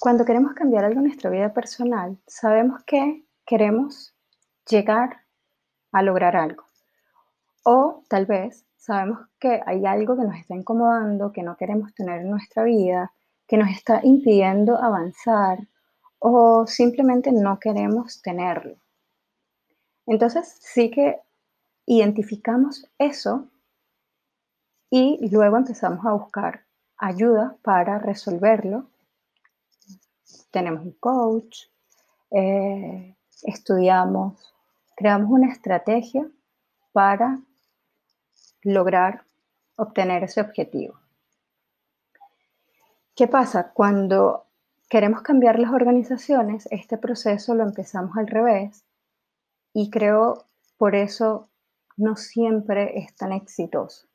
Cuando queremos cambiar algo en nuestra vida personal, sabemos que queremos llegar a lograr algo. O tal vez sabemos que hay algo que nos está incomodando, que no queremos tener en nuestra vida, que nos está impidiendo avanzar o simplemente no queremos tenerlo. Entonces sí que identificamos eso y luego empezamos a buscar ayuda para resolverlo. Tenemos un coach, eh, estudiamos, creamos una estrategia para lograr obtener ese objetivo. ¿Qué pasa? Cuando queremos cambiar las organizaciones, este proceso lo empezamos al revés y creo por eso no siempre es tan exitoso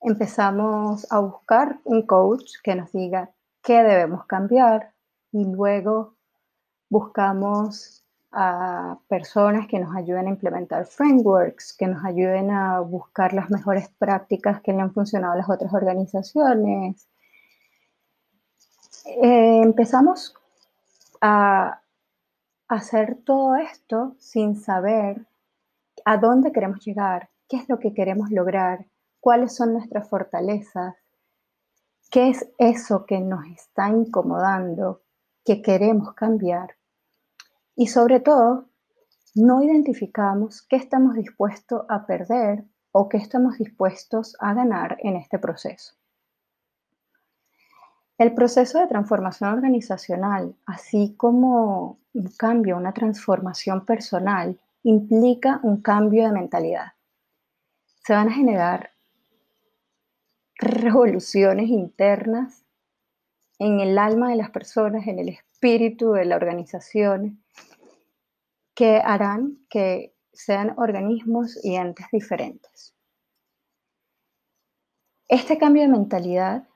empezamos a buscar un coach que nos diga qué debemos cambiar y luego buscamos a personas que nos ayuden a implementar frameworks, que nos ayuden a buscar las mejores prácticas que le han funcionado a las otras organizaciones. Eh, empezamos a hacer todo esto sin saber a dónde queremos llegar, qué es lo que queremos lograr, cuáles son nuestras fortalezas, qué es eso que nos está incomodando, que queremos cambiar. Y sobre todo, no identificamos qué estamos dispuestos a perder o qué estamos dispuestos a ganar en este proceso. El proceso de transformación organizacional, así como un cambio, una transformación personal, implica un cambio de mentalidad. Se van a generar revoluciones internas en el alma de las personas, en el espíritu de la organización, que harán que sean organismos y entes diferentes. Este cambio de mentalidad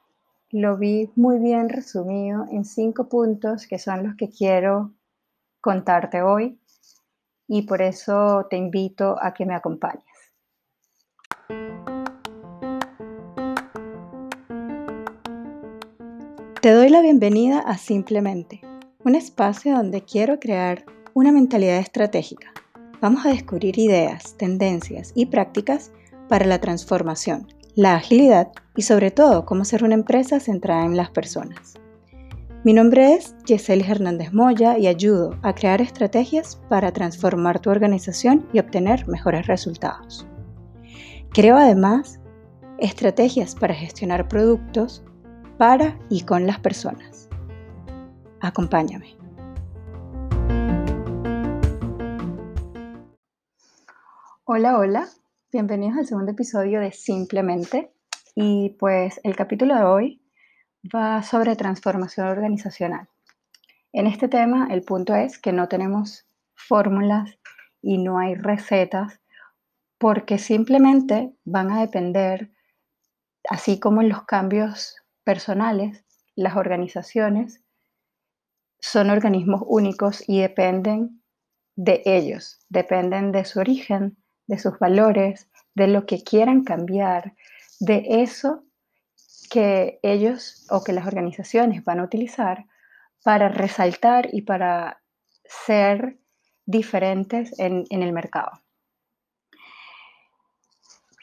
lo vi muy bien resumido en cinco puntos que son los que quiero contarte hoy y por eso te invito a que me acompañes. Te doy la bienvenida a Simplemente, un espacio donde quiero crear una mentalidad estratégica. Vamos a descubrir ideas, tendencias y prácticas para la transformación, la agilidad y sobre todo cómo ser una empresa centrada en las personas. Mi nombre es Yeseli Hernández Moya y ayudo a crear estrategias para transformar tu organización y obtener mejores resultados. Creo además estrategias para gestionar productos, para y con las personas. Acompáñame. Hola, hola, bienvenidos al segundo episodio de Simplemente. Y pues el capítulo de hoy va sobre transformación organizacional. En este tema el punto es que no tenemos fórmulas y no hay recetas porque simplemente van a depender, así como en los cambios personales, las organizaciones son organismos únicos y dependen de ellos, dependen de su origen, de sus valores, de lo que quieran cambiar, de eso que ellos o que las organizaciones van a utilizar para resaltar y para ser diferentes en, el mercado.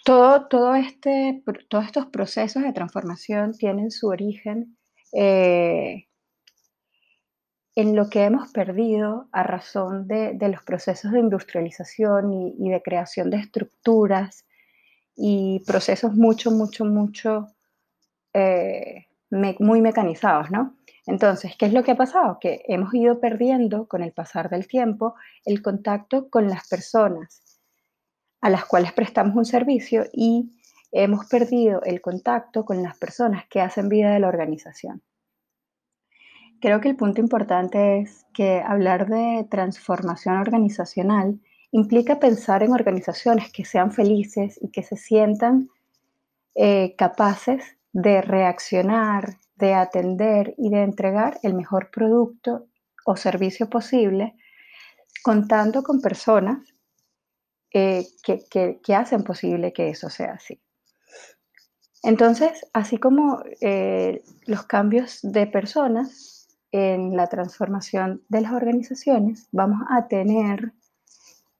Todo, este, todos estos procesos de transformación tienen su origen eh, en lo que hemos perdido a razón de, los procesos de industrialización y, de creación de estructuras y procesos mucho, mucho, mucho eh, muy mecanizados, ¿no? Entonces, ¿qué es lo que ha pasado? Que hemos ido perdiendo con el pasar del tiempo el contacto con las personas a las cuales prestamos un servicio y hemos perdido el contacto con las personas que hacen vida de la organización. Creo que el punto importante es que hablar de transformación organizacional implica pensar en organizaciones que sean felices y que se sientan eh, capaces de reaccionar, de atender y de entregar el mejor producto o servicio posible, contando con personas eh, que, hacen posible que eso sea así. Entonces, así como eh, los cambios de personas en la transformación de las organizaciones, vamos a tener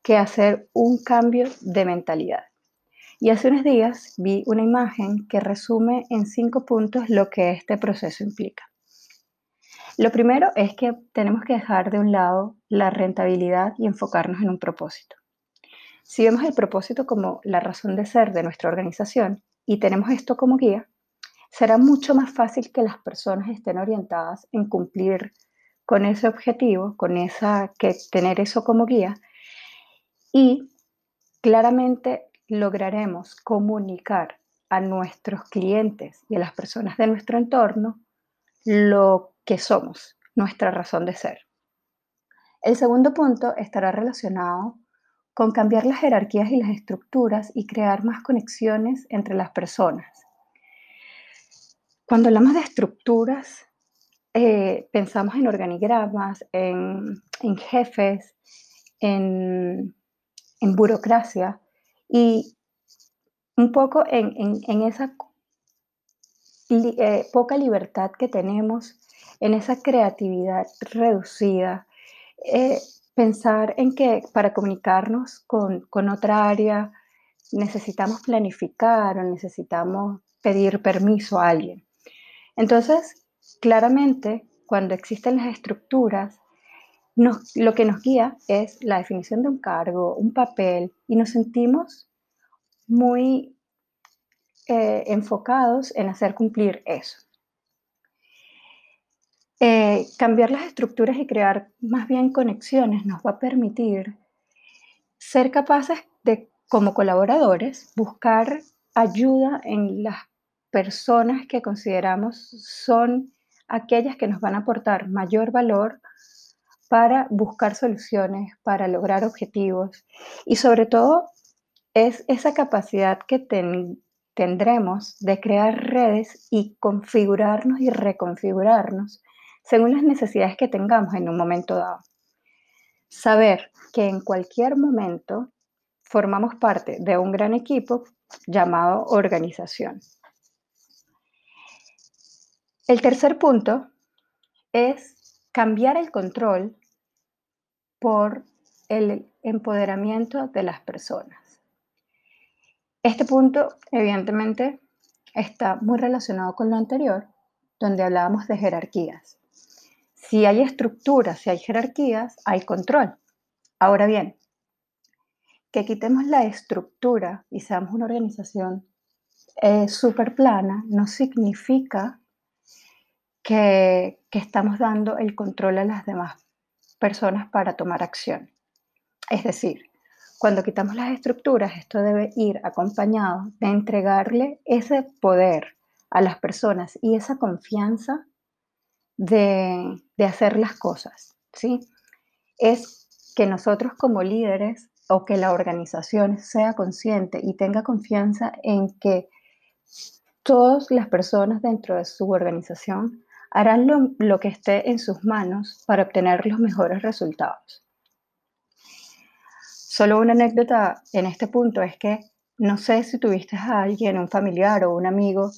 que hacer un cambio de mentalidad. Y hace unos días vi una imagen que resume en cinco puntos lo que este proceso implica. Lo primero es que tenemos que dejar de un lado la rentabilidad y enfocarnos en un propósito. Si vemos el propósito como la razón de ser de nuestra organización y tenemos esto como guía, será mucho más fácil que las personas estén orientadas en cumplir con ese objetivo, con esa que tener eso como guía y claramente lograremos comunicar a nuestros clientes y a las personas de nuestro entorno lo que somos, nuestra razón de ser. El segundo punto estará relacionado con cambiar las jerarquías y las estructuras y crear más conexiones entre las personas. Cuando hablamos de estructuras, eh, pensamos en organigramas, en, jefes, en, burocracia y un poco en, esa eh, poca libertad que tenemos, en esa creatividad reducida. Eh, pensar en que para comunicarnos con, con otra área necesitamos planificar o necesitamos pedir permiso a alguien. Entonces, claramente, cuando existen las estructuras, lo que nos guía es la definición de un cargo, un papel, y nos sentimos muy eh, enfocados en hacer cumplir eso. Eh, cambiar las estructuras y crear más bien conexiones nos va a permitir ser capaces de, como colaboradores, buscar ayuda en las personas que consideramos son aquellas que nos van a aportar mayor valor para buscar soluciones, para lograr objetivos. Y sobre todo es esa capacidad que tendremos de crear redes y configurarnos y reconfigurarnos según las necesidades que tengamos en un momento dado. Saber que en cualquier momento formamos parte de un gran equipo llamado organización. El tercer punto es cambiar el control por el empoderamiento de las personas. Este punto, evidentemente, está muy relacionado con lo anterior, donde hablábamos de jerarquías. Si hay estructuras, si hay jerarquías, hay control. Ahora bien, que quitemos la estructura y seamos una organización eh, súper plana no significa que, estamos dando el control a las demás personas para tomar acción. Es decir, cuando quitamos las estructuras, esto debe ir acompañado de entregarle ese poder a las personas y esa confianza de, hacer las cosas. ¿sí? Es que nosotros como líderes o que la organización sea consciente y tenga confianza en que todas las personas dentro de su organización harán lo, que esté en sus manos para obtener los mejores resultados. Solo una anécdota en este punto es que no sé si tuviste a alguien, un familiar o un amigo,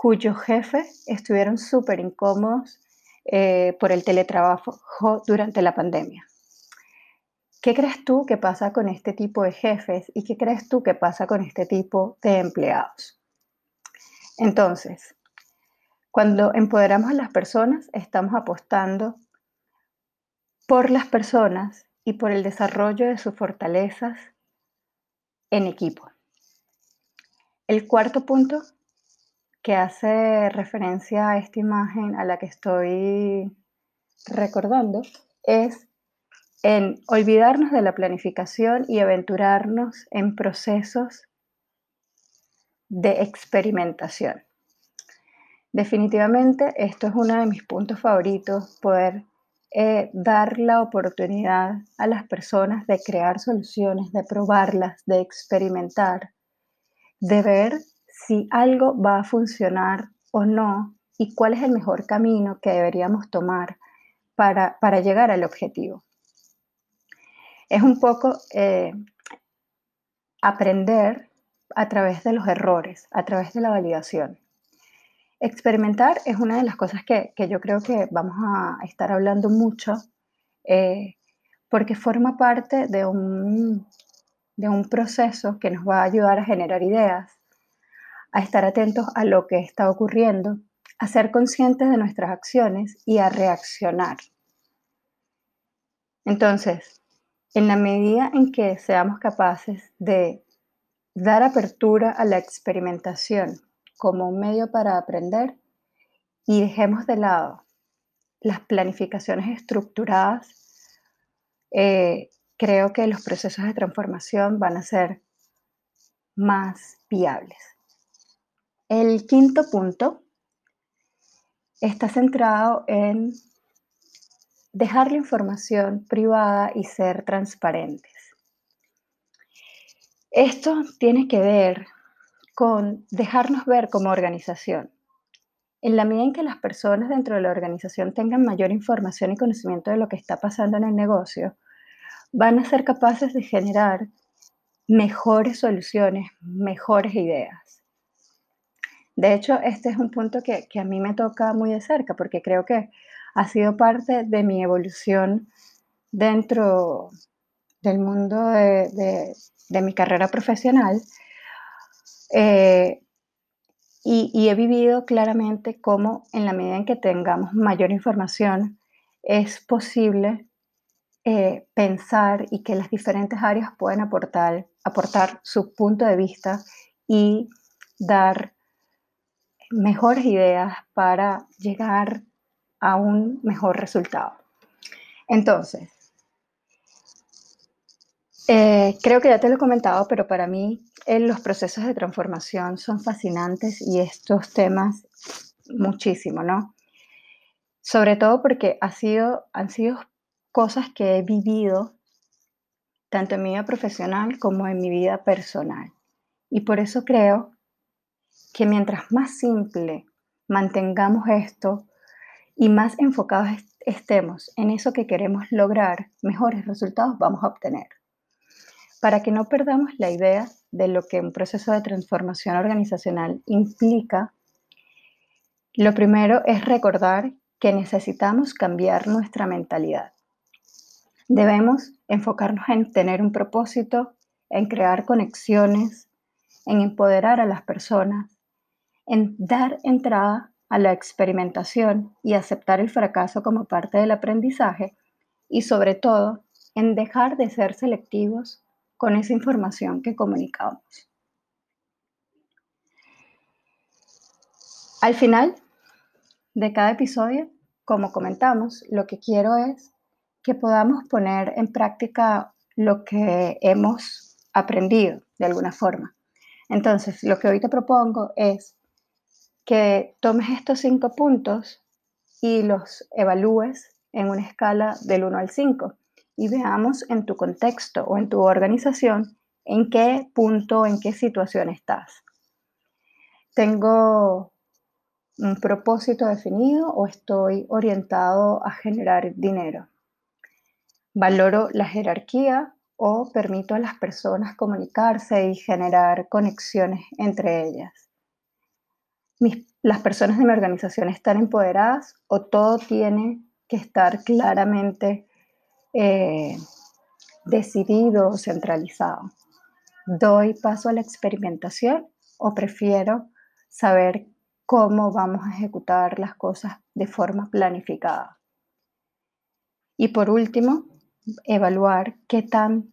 cuyo jefe estuvieron súper incómodos eh, por el teletrabajo durante la pandemia. ¿Qué crees tú que pasa con este tipo de jefes y qué crees tú que pasa con este tipo de empleados? Entonces, cuando empoderamos a las personas, estamos apostando por las personas y por el desarrollo de sus fortalezas en equipo. El cuarto punto que hace referencia a esta imagen a la que estoy recordando es en olvidarnos de la planificación y aventurarnos en procesos de experimentación. Definitivamente esto es uno de mis puntos favoritos, poder eh, dar la oportunidad a las personas de crear soluciones, de probarlas, de experimentar, de ver si algo va a funcionar o no y cuál es el mejor camino que deberíamos tomar para, llegar al objetivo. Es un poco eh, aprender a través de los errores, a través de la validación. Experimentar es una de las cosas que, yo creo que vamos a estar hablando mucho eh, porque forma parte de un, de un proceso que nos va a ayudar a generar ideas, a estar atentos a lo que está ocurriendo, a ser conscientes de nuestras acciones y a reaccionar. Entonces, en la medida en que seamos capaces de dar apertura a la experimentación como un medio para aprender y dejemos de lado las planificaciones estructuradas, eh, creo que los procesos de transformación van a ser más viables. El quinto punto está centrado en dejar la información privada y ser transparentes. Esto tiene que ver con dejarnos ver como organización. En la medida en que las personas dentro de la organización tengan mayor información y conocimiento de lo que está pasando en el negocio, van a ser capaces de generar mejores soluciones, mejores ideas. De hecho, este es un punto que, a mí me toca muy de cerca porque creo que ha sido parte de mi evolución dentro del mundo de, mi carrera profesional. Eh, y, he vivido claramente cómo en la medida en que tengamos mayor información es posible eh, pensar y que las diferentes áreas pueden aportar, aportar su punto de vista y dar mejores ideas para llegar a un mejor resultado. Entonces, eh, creo que ya te lo he comentado, pero para mí eh, los procesos de transformación son fascinantes y estos temas muchísimo, ¿no? Sobre todo porque ha sido, han sido cosas que he vivido tanto en mi vida profesional como en mi vida personal. Y por eso creo que mientras más simple mantengamos esto y más enfocados estemos en eso que queremos lograr, mejores resultados vamos a obtener para que no perdamos la idea de lo que un proceso de transformación organizacional implica, lo primero es recordar que necesitamos cambiar nuestra mentalidad. Debemos enfocarnos en tener un propósito, en crear conexiones, en empoderar a las personas, en dar entrada a la experimentación y aceptar el fracaso como parte del aprendizaje y sobre todo en dejar de ser selectivos con esa información que comunicamos. Al final de cada episodio, como comentamos, lo que quiero es que podamos poner en práctica lo que hemos aprendido de alguna forma. Entonces, lo que hoy te propongo es que tomes estos cinco puntos y los evalúes en una escala del 1 al 5 y veamos en tu contexto o en tu organización en qué punto, en qué situación estás. ¿Tengo un propósito definido o estoy orientado a generar dinero? ¿Valoro la jerarquía o permito a las personas comunicarse y generar conexiones entre ellas? ¿Las personas de mi organización están empoderadas o todo tiene que estar claramente eh, decidido o centralizado. ¿Doy paso a la experimentación o prefiero saber cómo vamos a ejecutar las cosas de forma planificada? Y por último, evaluar qué tan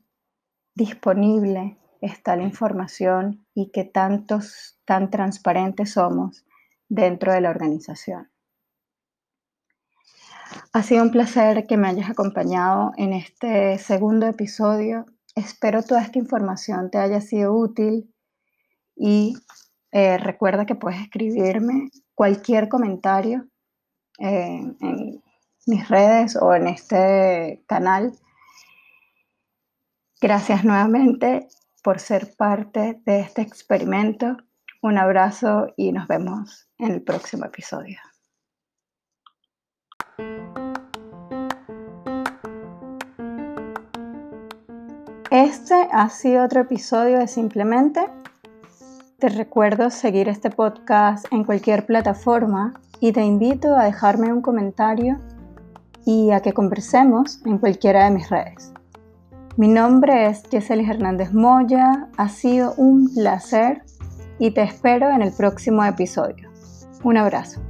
disponible está la información y qué tantos, tan transparentes somos dentro de la organización. Ha sido un placer que me hayas acompañado en este segundo episodio. Espero toda esta información te haya sido útil y eh, recuerda que puedes escribirme cualquier comentario eh, en mis redes o en este canal. Gracias nuevamente por ser parte de este experimento. Un abrazo y nos vemos en el próximo episodio. Este ha sido otro episodio de Simplemente. Te recuerdo seguir este podcast en cualquier plataforma y te invito a dejarme un comentario y a que conversemos en cualquiera de mis redes. Mi nombre es Jesselis Hernández Moya, ha sido un placer y te espero en el próximo episodio. Un abrazo.